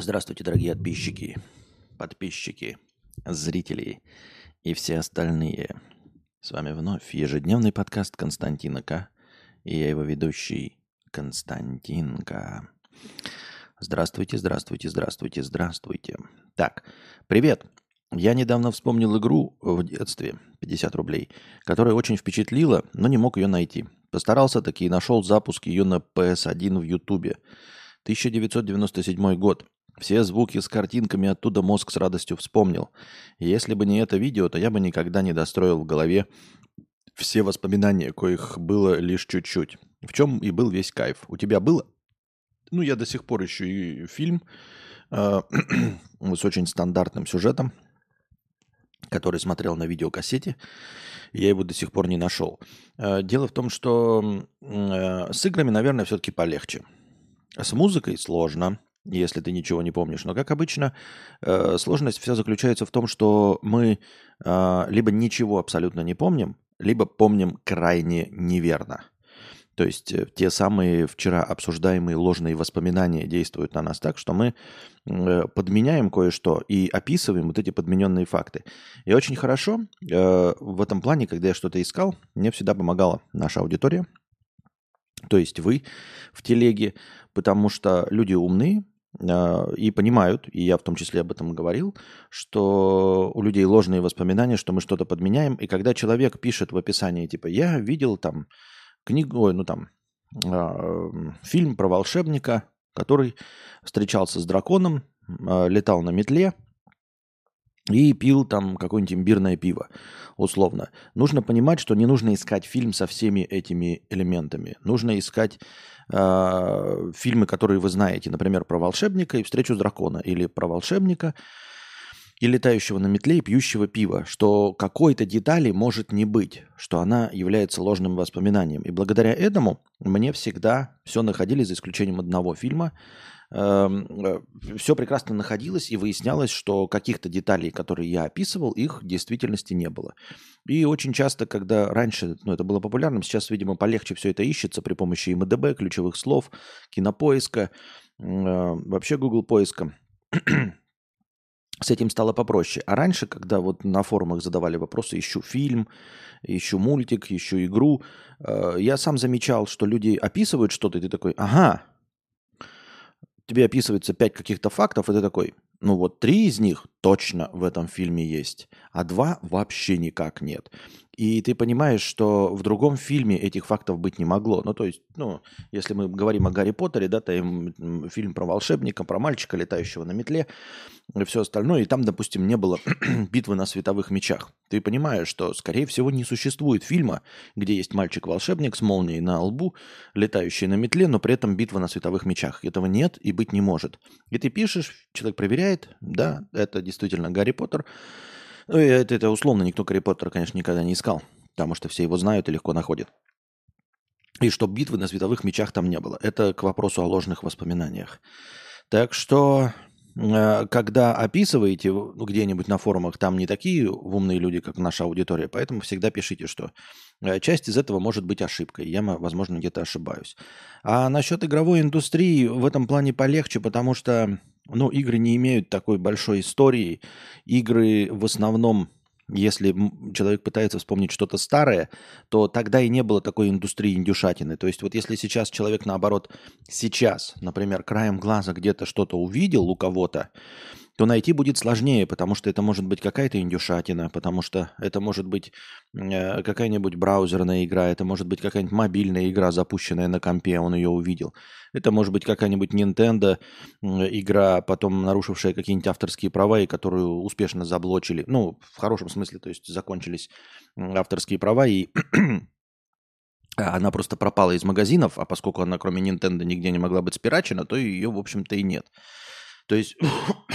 Здравствуйте, дорогие подписчики, подписчики, зрители и все остальные. С вами вновь ежедневный подкаст Константина К. И я его ведущий Константинка. Здравствуйте, здравствуйте, здравствуйте, здравствуйте. Так, привет. Я недавно вспомнил игру в детстве, 50 рублей, которая очень впечатлила, но не мог ее найти. Постарался таки и нашел запуск ее на PS1 в Ютубе. 1997 год. Все звуки с картинками оттуда мозг с радостью вспомнил. Если бы не это видео, то я бы никогда не достроил в голове все воспоминания, коих было лишь чуть-чуть. В чем и был весь кайф. У тебя было? Ну, я до сих пор ищу и фильм э, с очень стандартным сюжетом, который смотрел на видеокассете. Я его до сих пор не нашел. Э, дело в том, что э, с играми, наверное, все-таки полегче. С музыкой сложно если ты ничего не помнишь. Но, как обычно, э, сложность вся заключается в том, что мы э, либо ничего абсолютно не помним, либо помним крайне неверно. То есть э, те самые вчера обсуждаемые ложные воспоминания действуют на нас так, что мы э, подменяем кое-что и описываем вот эти подмененные факты. И очень хорошо в этом плане, когда я что-то искал, мне всегда помогала наша аудитория, то есть вы в телеге, потому что люди умные, а, и понимают, и я в том числе об этом говорил, что у людей ложные воспоминания, что мы что-то подменяем. И когда человек пишет в описании, типа, я видел там книгу, ой, ну там, э, фильм про волшебника, который встречался с драконом, э, летал на метле и пил там какое-нибудь имбирное пиво, условно. Нужно понимать, что не нужно искать фильм со всеми этими элементами. Нужно искать э, фильмы, которые вы знаете, например, про волшебника и встречу с дракона, или про волшебника и летающего на метле и пьющего пива, что какой-то детали может не быть, что она является ложным воспоминанием. И благодаря этому мне всегда все находили, за исключением одного фильма, все прекрасно находилось и выяснялось, что каких-то деталей, которые я описывал, их в действительности не было. И очень часто, когда раньше ну, это было популярным, сейчас, видимо, полегче все это ищется при помощи МДБ, ключевых слов, кинопоиска, э, вообще Google поиска с этим стало попроще. А раньше, когда вот на форумах задавали вопросы, ищу фильм, ищу мультик, ищу игру, э, я сам замечал, что люди описывают что-то, и ты такой, ага, тебе описывается пять каких-то фактов, и ты такой, ну вот три из них точно в этом фильме есть, а два вообще никак нет. И ты понимаешь, что в другом фильме этих фактов быть не могло. Ну, то есть, ну, если мы говорим о Гарри Поттере, да, то им фильм про волшебника, про мальчика, летающего на метле, и все остальное, и там, допустим, не было битвы на световых мечах. Ты понимаешь, что, скорее всего, не существует фильма, где есть мальчик-волшебник с молнией на лбу, летающий на метле, но при этом битва на световых мечах. Этого нет и быть не может. И ты пишешь, человек проверяет, да, это действительно Гарри Поттер, ну, это, это условно, никто Гарри Поттера, конечно, никогда не искал, потому что все его знают и легко находят. И что битвы на световых мечах там не было. Это к вопросу о ложных воспоминаниях. Так что, э, когда описываете где-нибудь на форумах, там не такие умные люди, как наша аудитория, поэтому всегда пишите, что э, часть из этого может быть ошибкой. Я, возможно, где-то ошибаюсь. А насчет игровой индустрии в этом плане полегче, потому что ну, игры не имеют такой большой истории. Игры в основном, если человек пытается вспомнить что-то старое, то тогда и не было такой индустрии индюшатины. То есть вот если сейчас человек, наоборот, сейчас, например, краем глаза где-то что-то увидел у кого-то, то найти будет сложнее, потому что это может быть какая-то индюшатина, потому что это может быть э, какая-нибудь браузерная игра, это может быть какая-нибудь мобильная игра, запущенная на компе, он ее увидел. Это может быть какая-нибудь Nintendo игра, потом нарушившая какие-нибудь авторские права, и которую успешно заблочили. Ну, в хорошем смысле, то есть закончились авторские права, и она просто пропала из магазинов, а поскольку она кроме Nintendo нигде не могла быть спирачена, то ее, в общем-то, и нет. То есть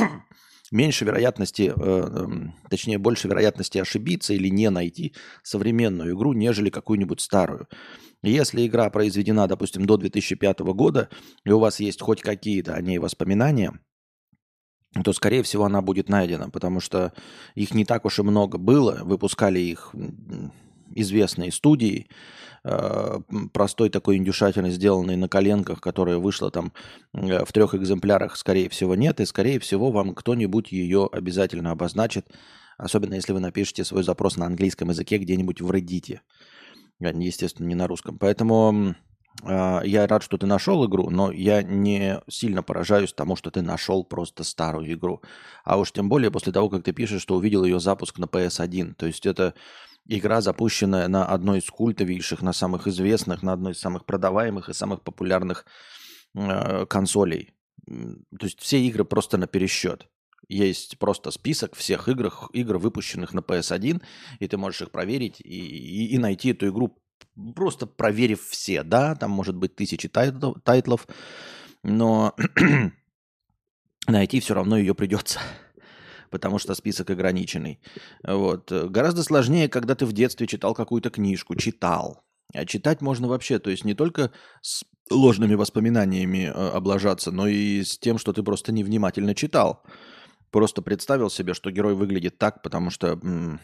меньше вероятности, э, эм, точнее, больше вероятности ошибиться или не найти современную игру, нежели какую-нибудь старую. Если игра произведена, допустим, до 2005 года, и у вас есть хоть какие-то о ней воспоминания, то, скорее всего, она будет найдена, потому что их не так уж и много было, выпускали их известной студии, э, простой такой индюшательной, сделанной на коленках, которая вышла там э, в трех экземплярах, скорее всего, нет. И, скорее всего, вам кто-нибудь ее обязательно обозначит, особенно если вы напишете свой запрос на английском языке где-нибудь в Reddit. Естественно, не на русском. Поэтому э, я рад, что ты нашел игру, но я не сильно поражаюсь тому, что ты нашел просто старую игру. А уж тем более после того, как ты пишешь, что увидел ее запуск на PS1. То есть это игра, запущенная на одной из культовейших, на самых известных, на одной из самых продаваемых и самых популярных э, консолей. То есть все игры просто на пересчет. Есть просто список всех игр, игр, выпущенных на PS1, и ты можешь их проверить и, и, и найти эту игру, просто проверив все. Да, там может быть тысячи тайтлов, тайтлов но найти все равно ее придется потому что список ограниченный. Вот. Гораздо сложнее, когда ты в детстве читал какую-то книжку, читал. А читать можно вообще, то есть не только с ложными воспоминаниями э, облажаться, но и с тем, что ты просто невнимательно читал. Просто представил себе, что герой выглядит так, потому что м-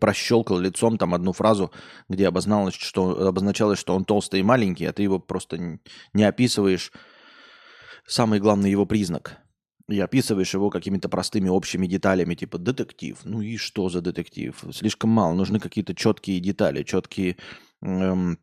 прощелкал лицом там одну фразу, где обозначалось что, обозначалось, что он толстый и маленький, а ты его просто не описываешь самый главный его признак – и описываешь его какими-то простыми общими деталями, типа детектив. Ну и что за детектив? Слишком мало. Нужны какие-то четкие детали, четкие эм,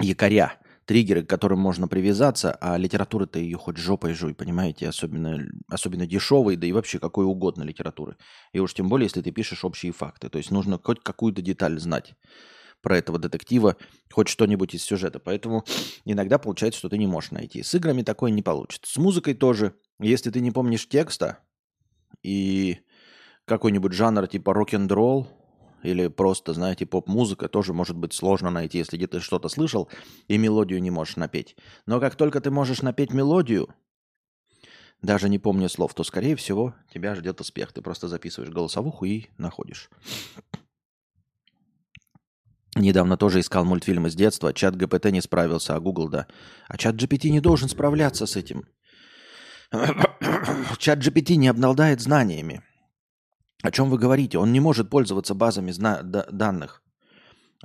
якоря, триггеры, к которым можно привязаться, а литература-то ее хоть жопой жуй, понимаете? Особенно, особенно дешевой, да и вообще какой угодно литературы. И уж тем более, если ты пишешь общие факты. То есть нужно хоть какую-то деталь знать про этого детектива, хоть что-нибудь из сюжета. Поэтому иногда получается, что ты не можешь найти. С играми такое не получится. С музыкой тоже. Если ты не помнишь текста и какой-нибудь жанр типа рок-н-ролл или просто, знаете, поп-музыка тоже может быть сложно найти, если где-то что-то слышал и мелодию не можешь напеть. Но как только ты можешь напеть мелодию, даже не помня слов, то, скорее всего, тебя ждет успех. Ты просто записываешь голосовуху и находишь. Недавно тоже искал мультфильм из детства. Чат ГПТ не справился, а Google да. А чат GPT не должен справляться с этим. Чат GPT не обладает знаниями. О чем вы говорите? Он не может пользоваться базами зна- данных.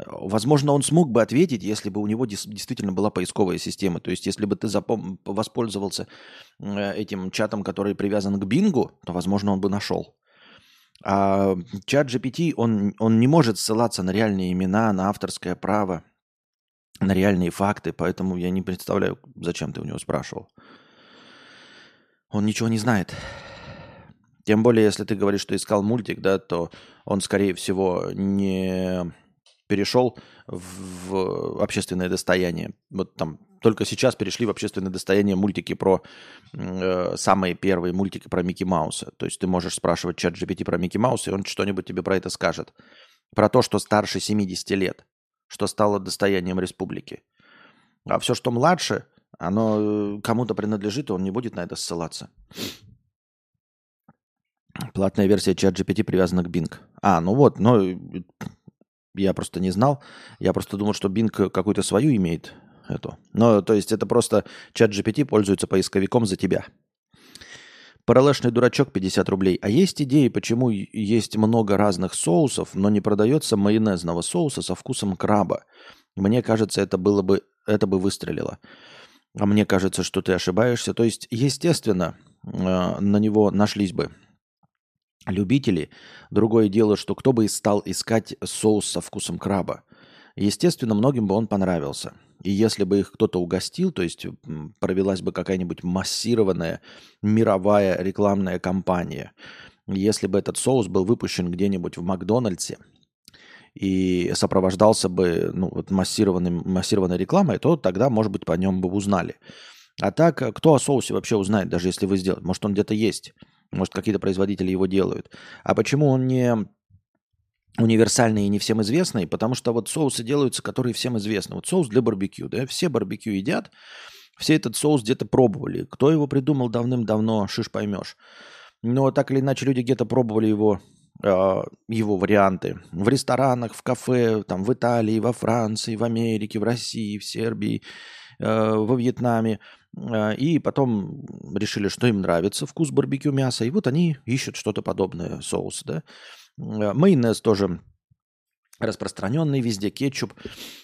Возможно, он смог бы ответить, если бы у него действительно была поисковая система. То есть, если бы ты запом- воспользовался э, этим чатом, который привязан к Бингу, то, возможно, он бы нашел. А чат GPT, он, он не может ссылаться на реальные имена, на авторское право, на реальные факты, поэтому я не представляю, зачем ты у него спрашивал. Он ничего не знает. Тем более, если ты говоришь, что искал мультик, да, то он, скорее всего, не перешел в общественное достояние. Вот там только сейчас перешли в общественное достояние мультики про э, самые первые мультики про Микки Мауса. То есть ты можешь спрашивать чат GPT про Микки Мауса, и он что-нибудь тебе про это скажет. Про то, что старше 70 лет, что стало достоянием республики. А все, что младше, оно э, кому-то принадлежит, и он не будет на это ссылаться. Платная версия чат GPT привязана к Bing. А, ну вот, но э, я просто не знал. Я просто думал, что Bing какую-то свою имеет эту. Но, то есть, это просто чат GPT пользуется поисковиком за тебя. Паралешный дурачок 50 рублей. А есть идеи, почему есть много разных соусов, но не продается майонезного соуса со вкусом краба? Мне кажется, это было бы, это бы выстрелило. А мне кажется, что ты ошибаешься. То есть, естественно, э, на него нашлись бы любители. Другое дело, что кто бы стал искать соус со вкусом краба. Естественно, многим бы он понравился. И если бы их кто-то угостил, то есть провелась бы какая-нибудь массированная мировая рекламная кампания, если бы этот соус был выпущен где-нибудь в Макдональдсе и сопровождался бы ну, вот массированной рекламой, то тогда, может быть, по нем бы узнали. А так, кто о соусе вообще узнает, даже если вы сделаете? Может, он где-то есть. Может, какие-то производители его делают. А почему он не универсальные и не всем известные, потому что вот соусы делаются, которые всем известны. Вот соус для барбекю, да, все барбекю едят, все этот соус где-то пробовали. Кто его придумал давным-давно, шиш поймешь. Но так или иначе люди где-то пробовали его, э, его варианты. В ресторанах, в кафе, там в Италии, во Франции, в Америке, в России, в Сербии, э, во Вьетнаме. Э, и потом решили, что им нравится вкус барбекю мяса. И вот они ищут что-то подобное, соус, да. Э, майонез тоже распространенный везде, кетчуп,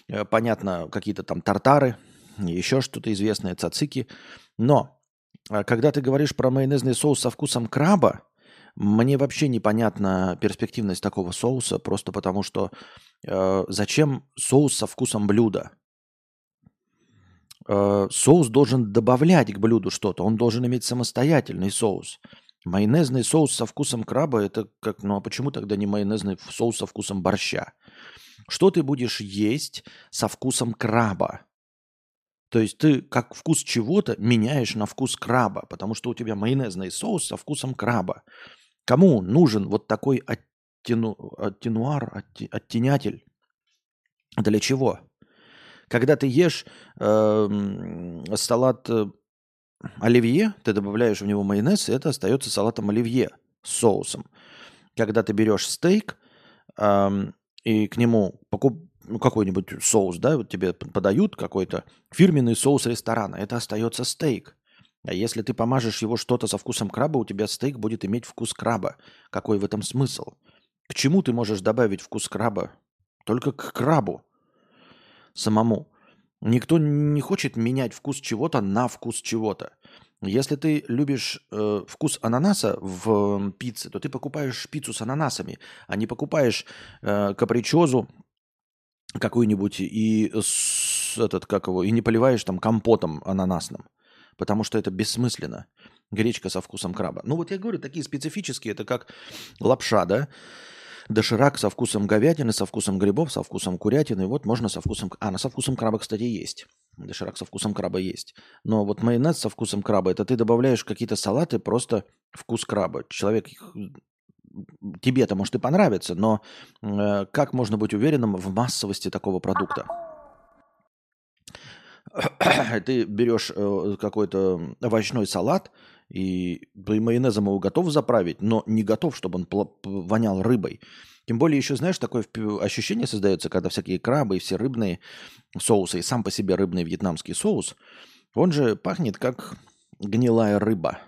э, понятно, какие-то там тартары, еще что-то известное, цацики. Но э, когда ты говоришь про майонезный соус со вкусом краба, мне вообще непонятна перспективность такого соуса, просто потому что э, зачем соус со вкусом блюда? Э, соус должен добавлять к блюду что-то, он должен иметь самостоятельный соус. Майонезный соус со вкусом краба это как, ну а почему тогда не майонезный соус со вкусом борща? Что ты будешь есть со вкусом краба? То есть ты как вкус чего-то меняешь на вкус краба, потому что у тебя майонезный соус со вкусом краба. Кому нужен вот такой оттену, оттенуар, отти, оттенятель? Для чего? Когда ты ешь эм, э, салат оливье, ты добавляешь в него майонез, и это остается салатом оливье с соусом. Когда ты берешь стейк эм, и к нему покуп, ну, какой-нибудь соус, да, вот тебе подают какой-то фирменный соус ресторана, это остается стейк. А если ты помажешь его что-то со вкусом краба, у тебя стейк будет иметь вкус краба. Какой в этом смысл? К чему ты можешь добавить вкус краба? Только к крабу самому. Никто не хочет менять вкус чего-то на вкус чего-то. Если ты любишь э, вкус ананаса в э, пицце, то ты покупаешь пиццу с ананасами, а не покупаешь э, капричозу какую-нибудь и с, этот как его и не поливаешь там компотом ананасным потому что это бессмысленно. Гречка со вкусом краба. Ну вот я говорю, такие специфические, это как лапша, да? Доширак со вкусом говядины, со вкусом грибов, со вкусом курятины. Вот можно со вкусом... А, на со вкусом краба, кстати, есть. Доширак со вкусом краба есть. Но вот майонез со вкусом краба, это ты добавляешь какие-то салаты, просто вкус краба. Человек тебе-то может и понравится, но э, как можно быть уверенным в массовости такого продукта? ты берешь э, какой-то овощной салат, и майонезом его готов заправить, но не готов, чтобы он вонял рыбой. Тем более еще, знаешь, такое ощущение создается, когда всякие крабы и все рыбные соусы, и сам по себе рыбный вьетнамский соус, он же пахнет как гнилая рыба.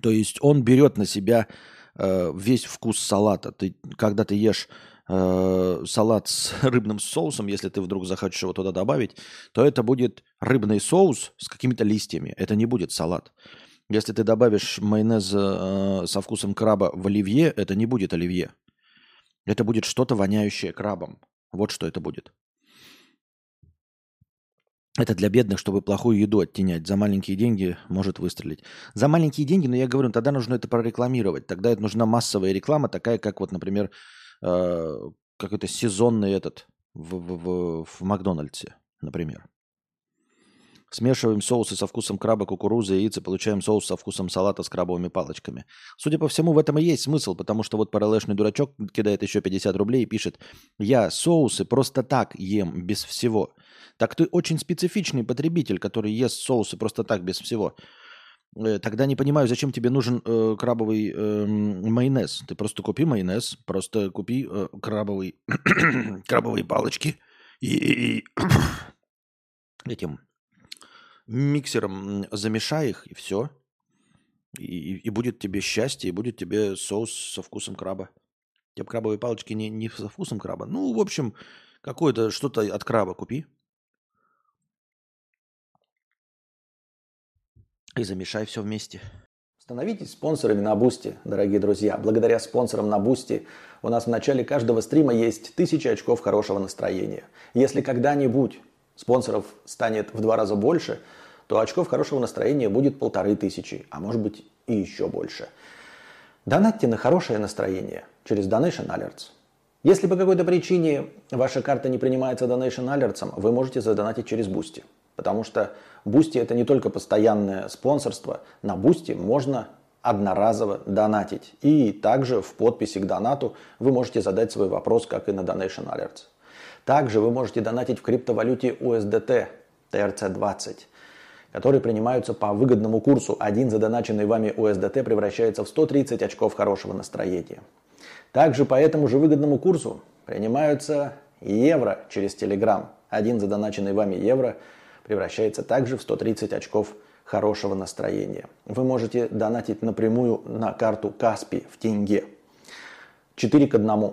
То есть он берет на себя э, весь вкус салата. Ты, когда ты ешь э, салат с рыбным соусом, если ты вдруг захочешь его туда добавить, то это будет рыбный соус с какими-то листьями. Это не будет салат. Если ты добавишь майонез э, со вкусом краба в оливье, это не будет оливье. Это будет что-то воняющее крабом. Вот что это будет. Это для бедных, чтобы плохую еду оттенять. За маленькие деньги может выстрелить. За маленькие деньги, но я говорю, тогда нужно это прорекламировать. Тогда это нужна массовая реклама, такая, как вот, например, э, какой-то сезонный этот в, в, в, в Макдональдсе, например. Смешиваем соусы со вкусом краба, кукурузы, яиц и получаем соус со вкусом салата с крабовыми палочками. Судя по всему, в этом и есть смысл, потому что вот параллельный дурачок кидает еще 50 рублей и пишет «Я соусы просто так ем, без всего». Так ты очень специфичный потребитель, который ест соусы просто так, без всего. Э, тогда не понимаю, зачем тебе нужен э, крабовый э, майонез. Ты просто купи майонез, просто купи э, крабовый, крабовые палочки и, и этим миксером замешай их, и все. И, и будет тебе счастье, и будет тебе соус со вкусом краба. Тебе крабовые палочки не, не со вкусом краба. Ну, в общем, какое-то что-то от краба купи. И замешай все вместе. Становитесь спонсорами на Boosty, дорогие друзья. Благодаря спонсорам на Boosty у нас в начале каждого стрима есть тысячи очков хорошего настроения. Если когда-нибудь спонсоров станет в два раза больше, то очков хорошего настроения будет полторы тысячи, а может быть и еще больше. Донатьте на хорошее настроение через Donation Alerts. Если по какой-то причине ваша карта не принимается Donation Alerts, вы можете задонатить через Boosty. Потому что Boosty это не только постоянное спонсорство. На Boosty можно одноразово донатить. И также в подписи к донату вы можете задать свой вопрос, как и на Donation Alerts. Также вы можете донатить в криптовалюте USDT TRC20, которые принимаются по выгодному курсу. Один задоначенный вами USDT превращается в 130 очков хорошего настроения. Также по этому же выгодному курсу принимаются евро через Telegram. Один задоначенный вами евро превращается также в 130 очков хорошего настроения. Вы можете донатить напрямую на карту Каспи в тенге. 4 к 1.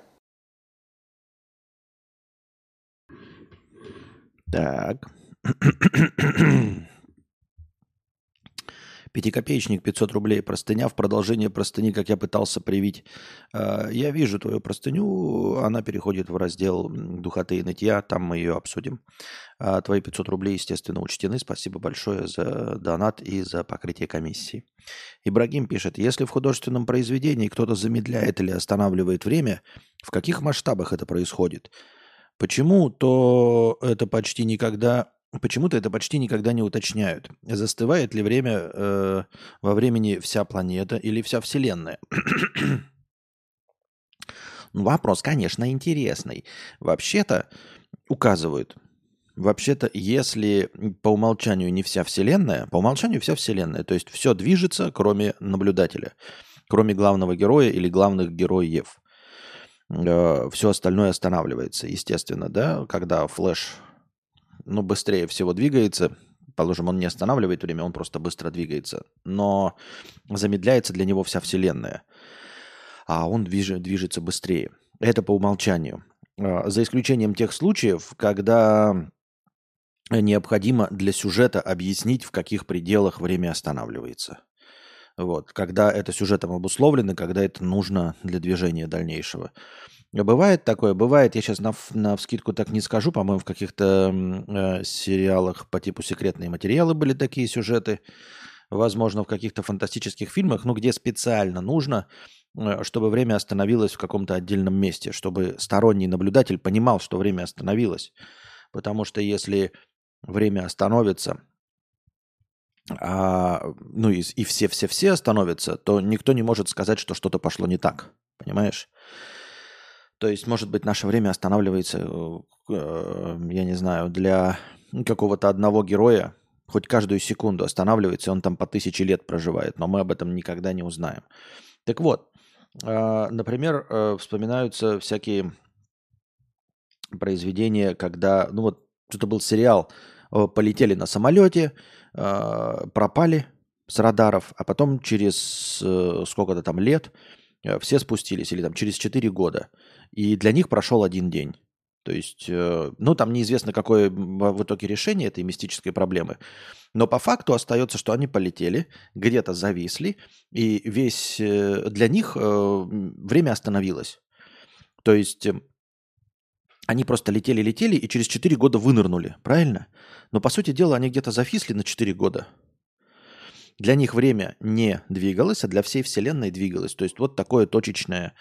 Так. Пятикопеечник 500 рублей. Простыня в продолжение простыни, как я пытался привить. А, я вижу твою простыню. Она переходит в раздел духоты и нытья. Там мы ее обсудим. А, твои 500 рублей, естественно, учтены. Спасибо большое за донат и за покрытие комиссии. Ибрагим пишет. Если в художественном произведении кто-то замедляет или останавливает время, в каких масштабах это происходит? Почему-то это почти никогда Почему-то это почти никогда не уточняют. Застывает ли время э, во времени вся планета или вся Вселенная? ну, вопрос, конечно, интересный. Вообще-то указывают. Вообще-то, если по умолчанию не вся Вселенная, по умолчанию вся Вселенная, то есть все движется, кроме наблюдателя, кроме главного героя или главных героев. Э, все остальное останавливается, естественно, да, когда Флэш, ну, быстрее всего двигается, положим, он не останавливает время, он просто быстро двигается, но замедляется для него вся Вселенная, а он движ, движется быстрее. Это по умолчанию. Э, за исключением тех случаев, когда необходимо для сюжета объяснить, в каких пределах время останавливается. Вот, когда это сюжетом обусловлено, когда это нужно для движения дальнейшего. Бывает такое, бывает, я сейчас на, на вскидку так не скажу, по-моему, в каких-то э, сериалах по типу «Секретные материалы» были такие сюжеты, возможно, в каких-то фантастических фильмах, ну, где специально нужно, э, чтобы время остановилось в каком-то отдельном месте, чтобы сторонний наблюдатель понимал, что время остановилось. Потому что если время остановится, а, ну и, и все-все-все остановятся, то никто не может сказать, что что-то пошло не так. Понимаешь? То есть, может быть, наше время останавливается, э, я не знаю, для какого-то одного героя, хоть каждую секунду останавливается, он там по тысяче лет проживает, но мы об этом никогда не узнаем. Так вот, э, например, э, вспоминаются всякие произведения, когда, ну вот, что-то был сериал, полетели на самолете, пропали с радаров, а потом через сколько-то там лет все спустились, или там через 4 года – и для них прошел один день. То есть, э, ну, там неизвестно, какое в итоге решение этой мистической проблемы. Но по факту остается, что они полетели, где-то зависли, и весь э, для них э, время остановилось. То есть они просто летели-летели и через 4 года вынырнули, правильно? Но по сути дела они где-то зависли на 4 года. Для них время не двигалось, а для всей Вселенной двигалось. То есть вот такое точечное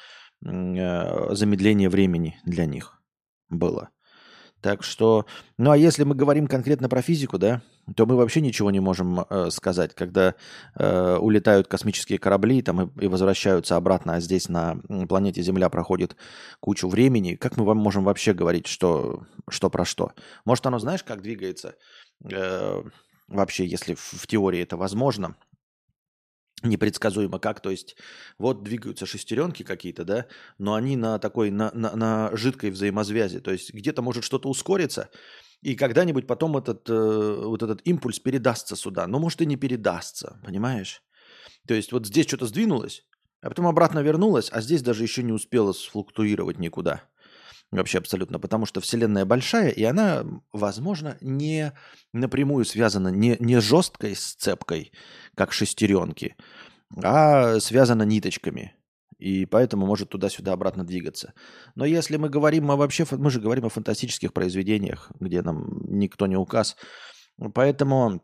Э, замедление времени для них было. Так что, ну а если мы говорим конкретно про физику, да, то мы вообще ничего не можем э, сказать. Когда э, улетают космические корабли там, и, и возвращаются обратно, а здесь на планете Земля проходит кучу времени, как мы вам можем вообще говорить, что, что про что? Может, оно знаешь, как двигается? Э, вообще, если в, в теории это возможно – непредсказуемо как, то есть вот двигаются шестеренки какие-то, да, но они на такой, на, на, на жидкой взаимосвязи, то есть где-то может что-то ускориться, и когда-нибудь потом этот, э, вот этот импульс передастся сюда, но может и не передастся, понимаешь? То есть вот здесь что-то сдвинулось, а потом обратно вернулось, а здесь даже еще не успело сфлуктуировать никуда. Вообще абсолютно, потому что Вселенная большая, и она, возможно, не напрямую связана, не, не жесткой сцепкой, как шестеренки, а связана ниточками. И поэтому может туда-сюда обратно двигаться. Но если мы говорим мы вообще, мы же говорим о фантастических произведениях, где нам никто не указ. Поэтому,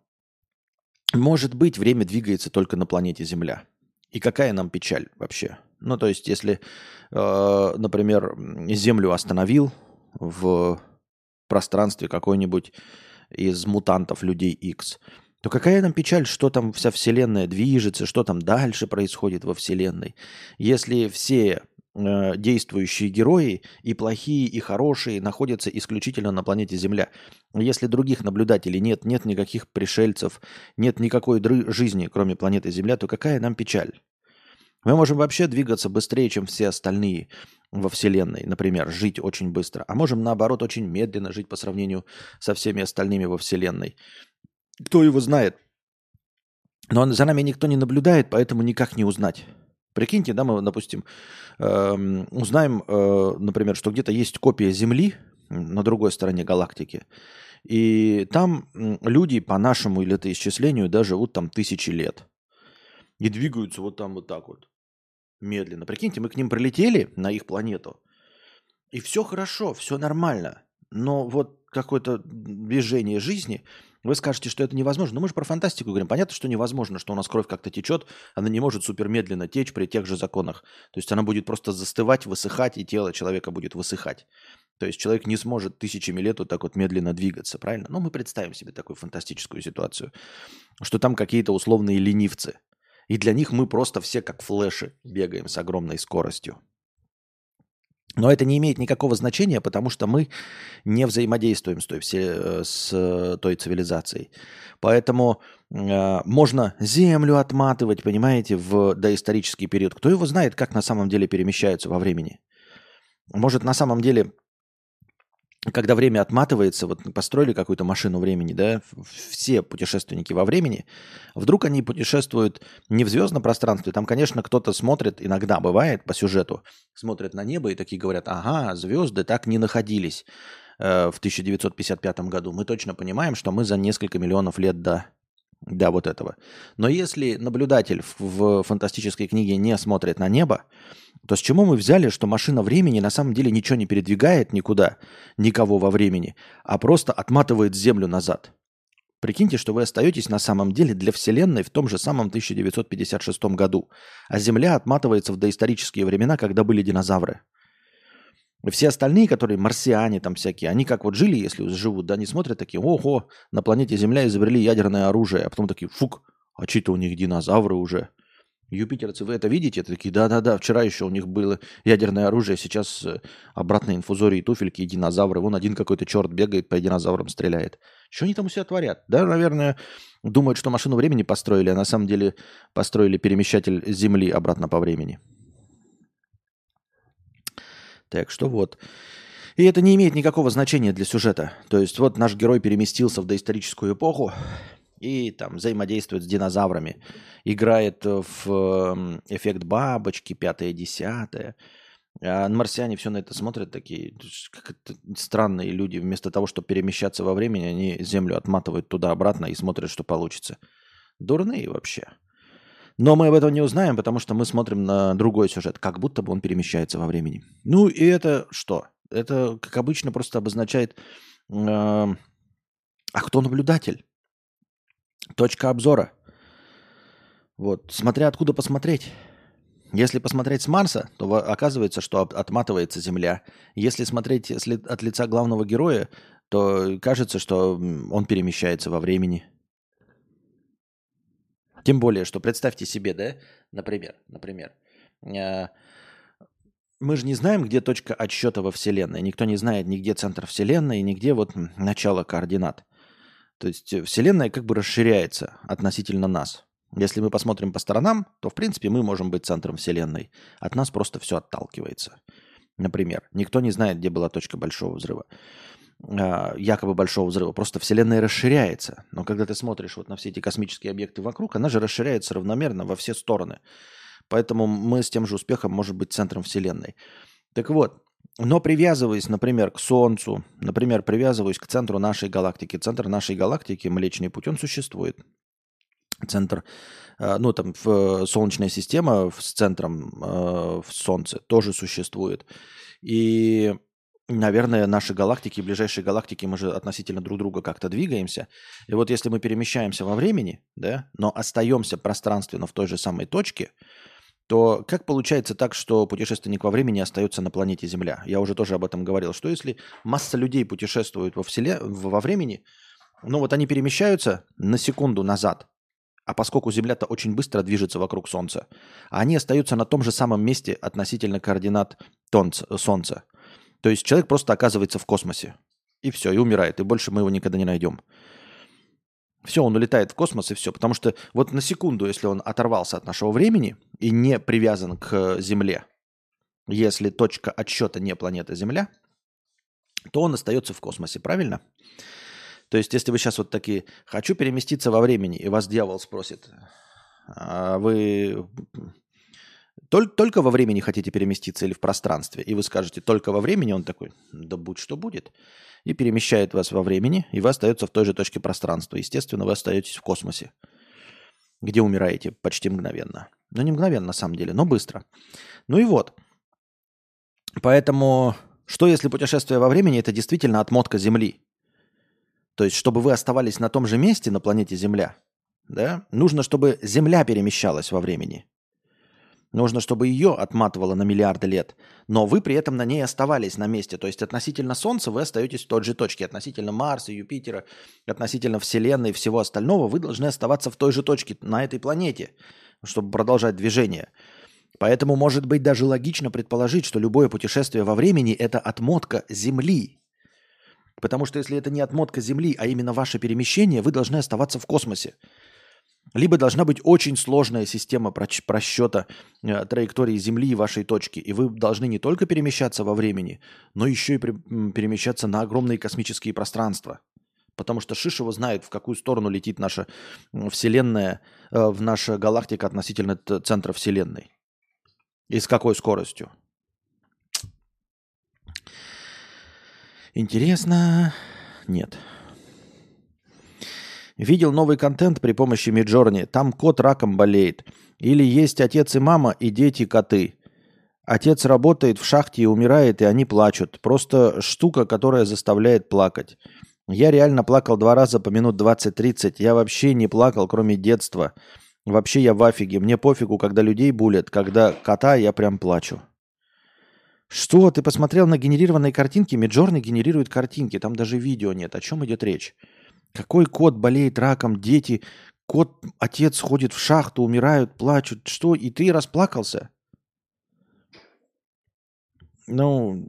может быть, время двигается только на планете Земля. И какая нам печаль вообще? Ну, то есть, если, э, например, Землю остановил в пространстве какой-нибудь из мутантов людей X, то какая нам печаль, что там вся Вселенная движется, что там дальше происходит во Вселенной. Если все э, действующие герои, и плохие, и хорошие, находятся исключительно на планете Земля. Если других наблюдателей нет, нет никаких пришельцев, нет никакой жизни, кроме планеты Земля, то какая нам печаль? Мы можем вообще двигаться быстрее, чем все остальные во Вселенной, например, жить очень быстро, а можем, наоборот, очень медленно жить по сравнению со всеми остальными во Вселенной. Кто его знает? Но за нами никто не наблюдает, поэтому никак не узнать. Прикиньте, да, мы, допустим, э, узнаем, э, например, что где-то есть копия Земли на другой стороне галактики, и там люди по нашему или летоисчислению да, живут там тысячи лет. И двигаются вот там вот так вот медленно. Прикиньте, мы к ним прилетели на их планету, и все хорошо, все нормально. Но вот какое-то движение жизни, вы скажете, что это невозможно. Но мы же про фантастику говорим. Понятно, что невозможно, что у нас кровь как-то течет, она не может супер медленно течь при тех же законах. То есть она будет просто застывать, высыхать, и тело человека будет высыхать. То есть человек не сможет тысячами лет вот так вот медленно двигаться, правильно? Но мы представим себе такую фантастическую ситуацию, что там какие-то условные ленивцы – и для них мы просто все как флеши бегаем с огромной скоростью. Но это не имеет никакого значения, потому что мы не взаимодействуем с той, все, э, с той цивилизацией. Поэтому э, можно Землю отматывать, понимаете, в доисторический период. Кто его знает, как на самом деле перемещаются во времени? Может, на самом деле когда время отматывается, вот построили какую-то машину времени, да, все путешественники во времени, вдруг они путешествуют не в звездном пространстве, там, конечно, кто-то смотрит, иногда бывает по сюжету, смотрят на небо и такие говорят, ага, звезды так не находились э, в 1955 году. Мы точно понимаем, что мы за несколько миллионов лет до до вот этого. Но если наблюдатель в, в фантастической книге не смотрит на небо, то с чему мы взяли, что машина времени на самом деле ничего не передвигает никуда, никого во времени, а просто отматывает Землю назад? Прикиньте, что вы остаетесь на самом деле для Вселенной в том же самом 1956 году, а Земля отматывается в доисторические времена, когда были динозавры. Все остальные, которые марсиане там всякие, они как вот жили, если живут, да, они смотрят такие, ого, на планете Земля изобрели ядерное оружие, а потом такие, фук, а что-то у них динозавры уже. Юпитерцы, вы это видите? Это такие, да-да-да, вчера еще у них было ядерное оружие, сейчас э, обратно инфузории, туфельки и динозавры. Вон один какой-то черт бегает, по динозаврам стреляет. Что они там у себя творят? Да, наверное, думают, что машину времени построили, а на самом деле построили перемещатель Земли обратно по времени. Так что вот. И это не имеет никакого значения для сюжета. То есть вот наш герой переместился в доисторическую эпоху и там взаимодействует с динозаврами. Играет в эм, эффект бабочки, пятое, десятое. А марсиане все на это смотрят такие, странные люди. Вместо того, чтобы перемещаться во времени, они Землю отматывают туда-обратно и смотрят, что получится. Дурные вообще. Но мы об этом не узнаем, потому что мы смотрим на другой сюжет, как будто бы он перемещается во времени. Ну и это что? Это, как обычно, просто обозначает, э, а кто наблюдатель? Точка обзора. Вот, смотря откуда посмотреть. Если посмотреть с Марса, то оказывается, что отматывается Земля. Если смотреть от лица главного героя, то кажется, что он перемещается во времени. Тем более, что представьте себе, да, например, например, э, мы же не знаем, где точка отсчета во Вселенной. Никто не знает нигде центр Вселенной, нигде вот начало координат. То есть э, Вселенная как бы расширяется относительно нас. Если мы посмотрим по сторонам, то в принципе мы можем быть центром Вселенной. От нас просто все отталкивается. Например, никто не знает, где была точка большого взрыва. А, якобы большого взрыва. Просто Вселенная расширяется. Но когда ты смотришь вот на все эти космические объекты вокруг, она же расширяется равномерно во все стороны. Поэтому мы с тем же успехом можем быть центром Вселенной. Так вот, но привязываясь, например, к Солнцу, например, привязываясь к центру нашей галактики, центр нашей галактики, Млечный Путь, он существует. Центр, э, ну там в Солнечная система с центром э, в Солнце тоже существует. И наверное, наши галактики, ближайшие галактики, мы же относительно друг друга как-то двигаемся. И вот если мы перемещаемся во времени, да, но остаемся пространственно в той же самой точке, то как получается так, что путешественник во времени остается на планете Земля? Я уже тоже об этом говорил. Что если масса людей путешествует во, вселе... во времени, ну вот они перемещаются на секунду назад, а поскольку Земля-то очень быстро движется вокруг Солнца, а они остаются на том же самом месте относительно координат Солнца – то есть человек просто оказывается в космосе. И все, и умирает. И больше мы его никогда не найдем. Все, он улетает в космос и все. Потому что вот на секунду, если он оторвался от нашего времени и не привязан к Земле, если точка отсчета не планета Земля, то он остается в космосе, правильно? То есть, если вы сейчас вот такие, хочу переместиться во времени, и вас дьявол спросит, а вы только, только во времени хотите переместиться или в пространстве, и вы скажете только во времени, он такой, да будь что будет, и перемещает вас во времени, и вы остаетесь в той же точке пространства. Естественно, вы остаетесь в космосе, где умираете почти мгновенно. Ну, не мгновенно на самом деле, но быстро. Ну и вот. Поэтому, что если путешествие во времени – это действительно отмотка Земли? То есть, чтобы вы оставались на том же месте на планете Земля, да, нужно, чтобы Земля перемещалась во времени – Нужно, чтобы ее отматывало на миллиарды лет, но вы при этом на ней оставались на месте. То есть относительно Солнца вы остаетесь в той же точке. Относительно Марса, Юпитера, относительно Вселенной и всего остального вы должны оставаться в той же точке на этой планете, чтобы продолжать движение. Поэтому может быть даже логично предположить, что любое путешествие во времени – это отмотка Земли. Потому что если это не отмотка Земли, а именно ваше перемещение, вы должны оставаться в космосе. Либо должна быть очень сложная система просчета э, траектории Земли и вашей точки. И вы должны не только перемещаться во времени, но еще и перемещаться на огромные космические пространства. Потому что Шишева знает, в какую сторону летит наша Вселенная, э, в наша галактика относительно центра Вселенной. И с какой скоростью. Интересно? Нет. Видел новый контент при помощи Миджорни. Там кот раком болеет. Или есть отец и мама, и дети коты. Отец работает в шахте и умирает, и они плачут. Просто штука, которая заставляет плакать. Я реально плакал два раза по минут 20-30. Я вообще не плакал, кроме детства. Вообще я в афиге. Мне пофигу, когда людей булят. Когда кота, я прям плачу. Что? Ты посмотрел на генерированные картинки? Миджорни генерирует картинки. Там даже видео нет. О чем идет речь? Какой кот болеет раком, дети, кот, отец ходит в шахту, умирают, плачут. Что, и ты расплакался? Ну,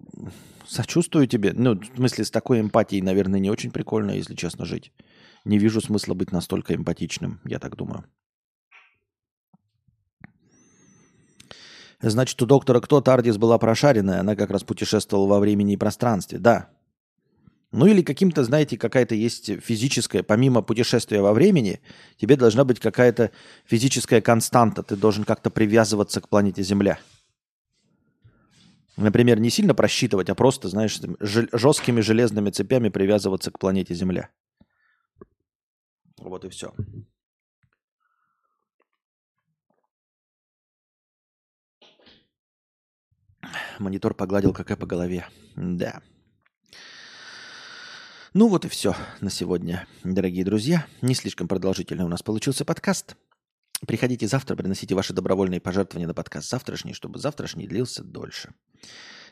сочувствую тебе. Ну, в смысле, с такой эмпатией, наверное, не очень прикольно, если честно, жить. Не вижу смысла быть настолько эмпатичным, я так думаю. Значит, у доктора кто Тардис была прошаренная, она как раз путешествовала во времени и пространстве. Да, ну или каким-то, знаете, какая-то есть физическая, помимо путешествия во времени, тебе должна быть какая-то физическая константа. Ты должен как-то привязываться к планете Земля. Например, не сильно просчитывать, а просто, знаешь, жесткими железными цепями привязываться к планете Земля. Вот и все. Монитор погладил КК по голове. Да. Ну вот и все на сегодня, дорогие друзья. Не слишком продолжительный у нас получился подкаст. Приходите завтра, приносите ваши добровольные пожертвования на подкаст завтрашний, чтобы завтрашний длился дольше.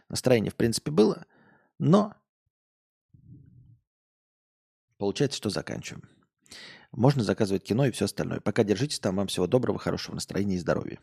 Настроение, в принципе, было, но получается, что заканчиваем. Можно заказывать кино и все остальное. Пока держитесь там. Вам всего доброго, хорошего настроения и здоровья.